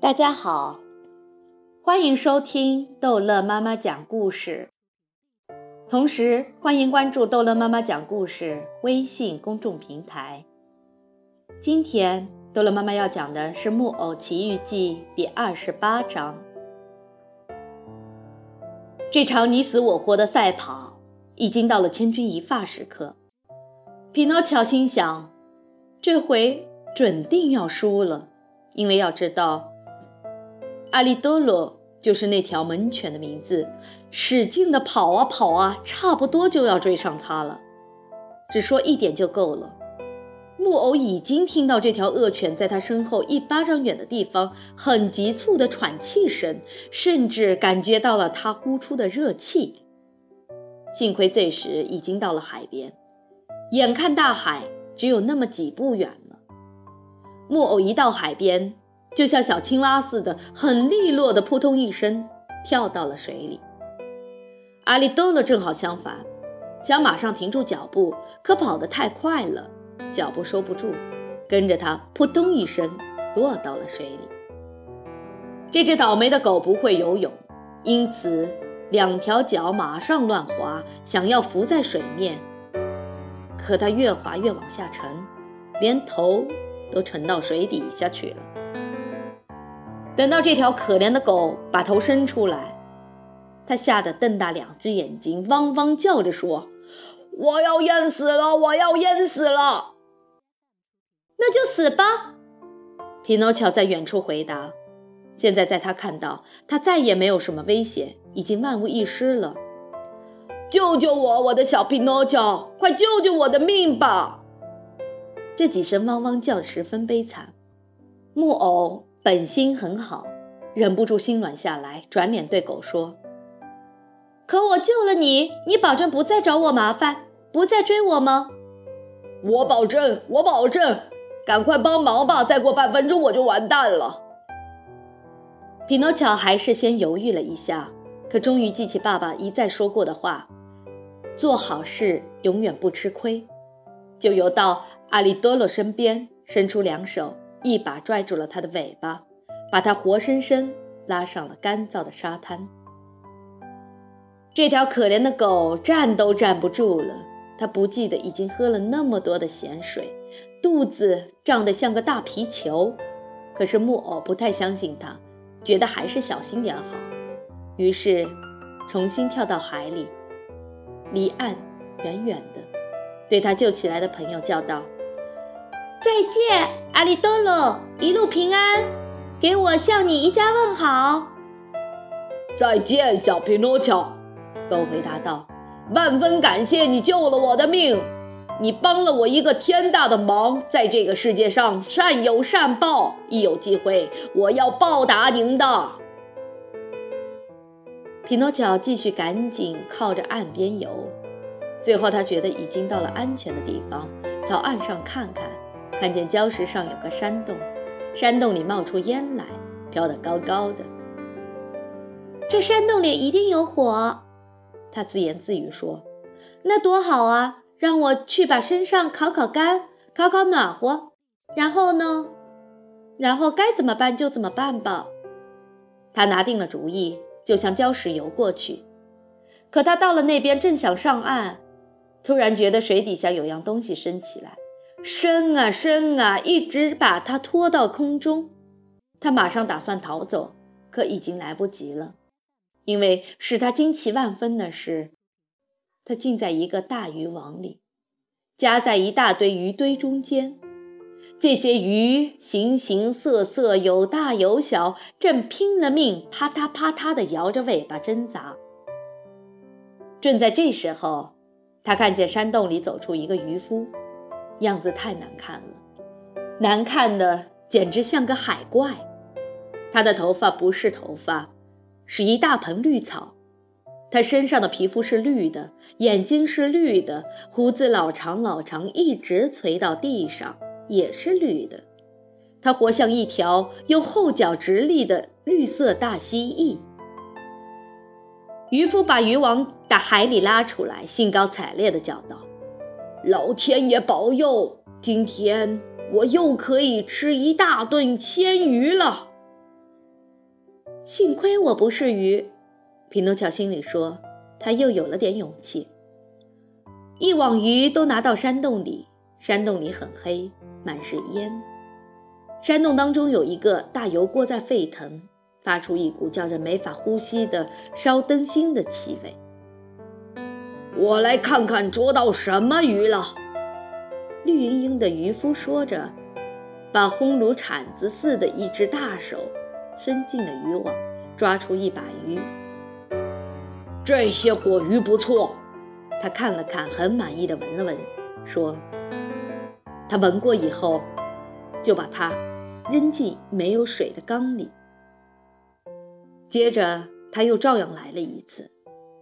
大家好，欢迎收听逗乐妈妈讲故事，同时欢迎关注逗乐妈妈讲故事微信公众平台。今天逗乐妈妈要讲的是《木偶奇遇记》第二十八章。这场你死我活的赛跑已经到了千钧一发时刻，匹诺乔心想，这回准定要输了，因为要知道。阿里多罗就是那条猛犬的名字，使劲的跑啊跑啊，差不多就要追上它了。只说一点就够了。木偶已经听到这条恶犬在他身后一巴掌远的地方很急促的喘气声，甚至感觉到了它呼出的热气。幸亏这时已经到了海边，眼看大海只有那么几步远了。木偶一到海边。就像小青蛙似的，很利落的扑通一声跳到了水里。阿里多罗正好相反，想马上停住脚步，可跑得太快了，脚步收不住，跟着他扑通一声落到了水里。这只倒霉的狗不会游泳，因此两条脚马上乱滑，想要浮在水面，可它越滑越往下沉，连头都沉到水底下去了。等到这条可怜的狗把头伸出来，它吓得瞪大两只眼睛，汪汪叫着说：“我要淹死了！我要淹死了！”那就死吧，匹诺乔在远处回答。现在在他看到，他再也没有什么危险，已经万无一失了。救救我，我的小匹诺乔！快救救我的命吧！这几声汪汪叫十分悲惨。木偶。本心很好，忍不住心软下来，转脸对狗说：“可我救了你，你保证不再找我麻烦，不再追我吗？”“我保证，我保证。”“赶快帮忙吧，再过半分钟我就完蛋了。”匹诺乔还是先犹豫了一下，可终于记起爸爸一再说过的话：“做好事永远不吃亏。”就游到阿里多罗身边，伸出两手。一把拽住了它的尾巴，把它活生生拉上了干燥的沙滩。这条可怜的狗站都站不住了，它不记得已经喝了那么多的咸水，肚子胀得像个大皮球。可是木偶不太相信它，觉得还是小心点好，于是重新跳到海里，离岸远远的，对他救起来的朋友叫道。再见，阿里多罗，一路平安，给我向你一家问好。再见，小匹诺乔，狗回答道：“万分感谢你救了我的命，你帮了我一个天大的忙，在这个世界上善有善报，一有机会我要报答您的。”匹诺乔继续赶紧靠着岸边游，最后他觉得已经到了安全的地方，朝岸上看看。看见礁石上有个山洞，山洞里冒出烟来，飘得高高的。这山洞里一定有火，他自言自语说：“那多好啊！让我去把身上烤烤干，烤烤暖和。然后呢？然后该怎么办就怎么办吧。”他拿定了主意，就向礁石游过去。可他到了那边，正想上岸，突然觉得水底下有样东西升起来。升啊升啊，一直把他拖到空中。他马上打算逃走，可已经来不及了，因为使他惊奇万分的是，他竟在一个大渔网里，夹在一大堆鱼堆中间。这些鱼形形色色，有大有小，正拼了命啪嗒啪嗒地摇着尾巴挣扎。正在这时候，他看见山洞里走出一个渔夫。样子太难看了，难看的简直像个海怪。他的头发不是头发，是一大盆绿草。他身上的皮肤是绿的，眼睛是绿的，胡子老长老长，一直垂到地上，也是绿的。他活像一条用后脚直立的绿色大蜥蜴。渔夫把渔网打海里拉出来，兴高采烈地叫道。老天爷保佑！今天我又可以吃一大顿鲜鱼了。幸亏我不是鱼，匹诺乔心里说。他又有了点勇气。一网鱼都拿到山洞里，山洞里很黑，满是烟。山洞当中有一个大油锅在沸腾，发出一股叫人没法呼吸的烧灯芯的气味。我来看看捉到什么鱼了。绿莹莹的渔夫说着，把烘炉铲子似的一只大手伸进了渔网，抓出一把鱼。这些火鱼不错。他看了看，很满意的闻了闻，说：“他闻过以后，就把它扔进没有水的缸里。接着他又照样来了一次。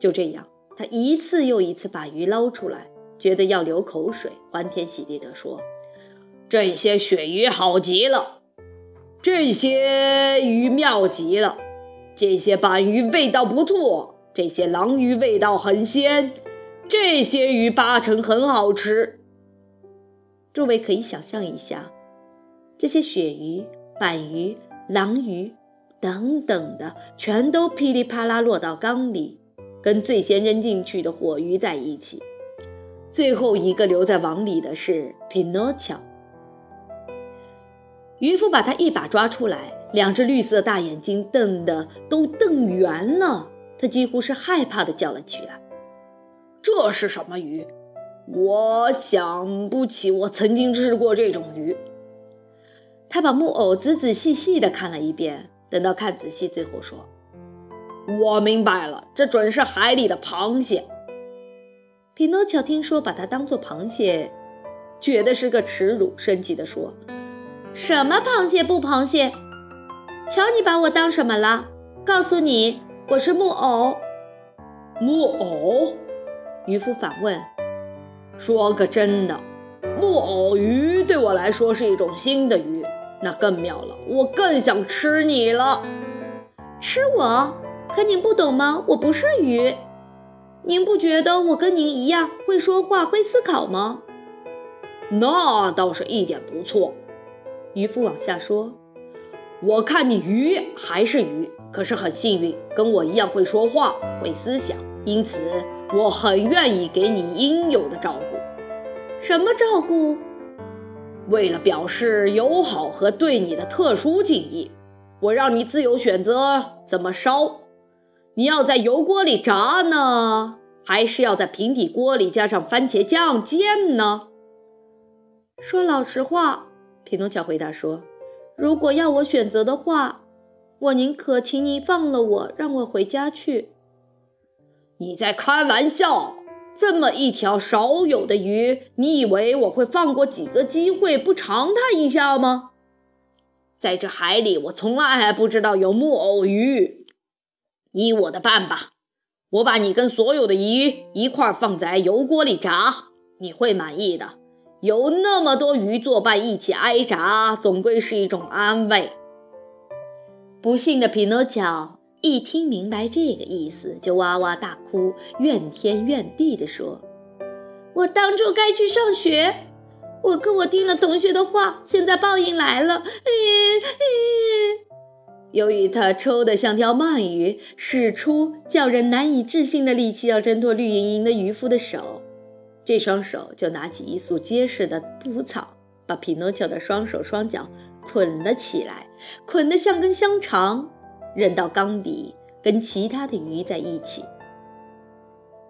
就这样，他一次又一次把鱼捞出来，觉得要流口水，欢天喜地地说：‘这些鳕鱼好极了，这些鱼妙极了，这些板鱼味道不错，这些狼鱼味道很鲜。’”这些鱼八成很好吃。诸位可以想象一下，这些鳕鱼、板鱼、狼鱼等等的，全都噼里啪啦落到缸里，跟最先扔进去的火鱼在一起。最后一个留在网里的是匹诺乔。渔夫把他一把抓出来，两只绿色大眼睛瞪得都瞪圆了，他几乎是害怕的叫了起来。这是什么鱼？我想不起我曾经吃过这种鱼。他把木偶仔仔细细地看了一遍，等到看仔细，最后说：“我明白了，这准是海里的螃蟹。”匹诺乔听说把它当做螃蟹，觉得是个耻辱，生气地说：“什么螃蟹不螃蟹？瞧你把我当什么了？告诉你，我是木偶。木偶。”渔夫反问：“说个真的，木偶鱼对我来说是一种新的鱼，那更妙了，我更想吃你了。吃我？可您不懂吗？我不是鱼。您不觉得我跟您一样会说话、会思考吗？那倒是一点不错。”渔夫往下说：“我看你鱼还是鱼，可是很幸运，跟我一样会说话、会思想，因此。”我很愿意给你应有的照顾，什么照顾？为了表示友好和对你的特殊敬意，我让你自由选择怎么烧。你要在油锅里炸呢，还是要在平底锅里加上番茄酱煎呢？说老实话，匹诺乔回答说：“如果要我选择的话，我宁可请你放了我，让我回家去。”你在开玩笑？这么一条少有的鱼，你以为我会放过几个机会不尝它一下吗？在这海里，我从来还不知道有木偶鱼。依我的办吧，我把你跟所有的鱼一块放在油锅里炸，你会满意的。有那么多鱼作伴一起挨炸，总归是一种安慰。不幸的匹诺乔。一听明白这个意思，就哇哇大哭，怨天怨地地说：“我当初该去上学，我可我听了同学的话，现在报应来了。”哎由于他抽得像条鳗鱼，使出叫人难以置信的力气要挣脱绿莹莹的渔夫的手，这双手就拿起一束结实的蒲草，把匹诺乔的双手双脚捆了起来，捆得像根香肠。扔到缸底，跟其他的鱼在一起。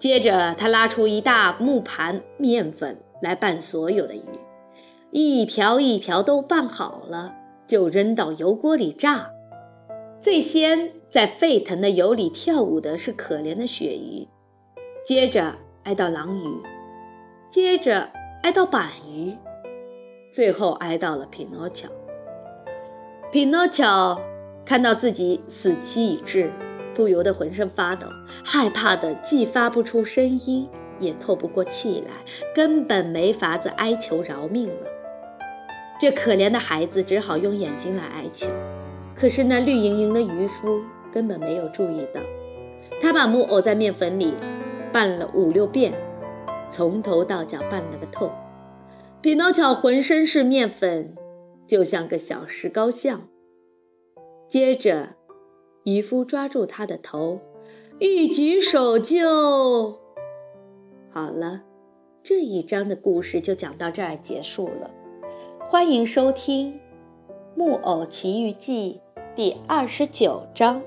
接着，他拉出一大木盘面粉来拌所有的鱼，一条一条都拌好了，就扔到油锅里炸。最先在沸腾的油里跳舞的是可怜的鳕鱼，接着挨到狼鱼，接着挨到板鱼，最后挨到了匹诺乔。匹诺乔。看到自己死期已至，不由得浑身发抖，害怕的既发不出声音，也透不过气来，根本没法子哀求饶命了。这可怜的孩子只好用眼睛来哀求，可是那绿莹莹的渔夫根本没有注意到，他把木偶在面粉里拌了五六遍，从头到脚拌了个透。匹诺乔浑身是面粉，就像个小石膏像。接着，渔夫抓住他的头，一举手就……好了，这一章的故事就讲到这儿结束了。欢迎收听《木偶奇遇记》第二十九章。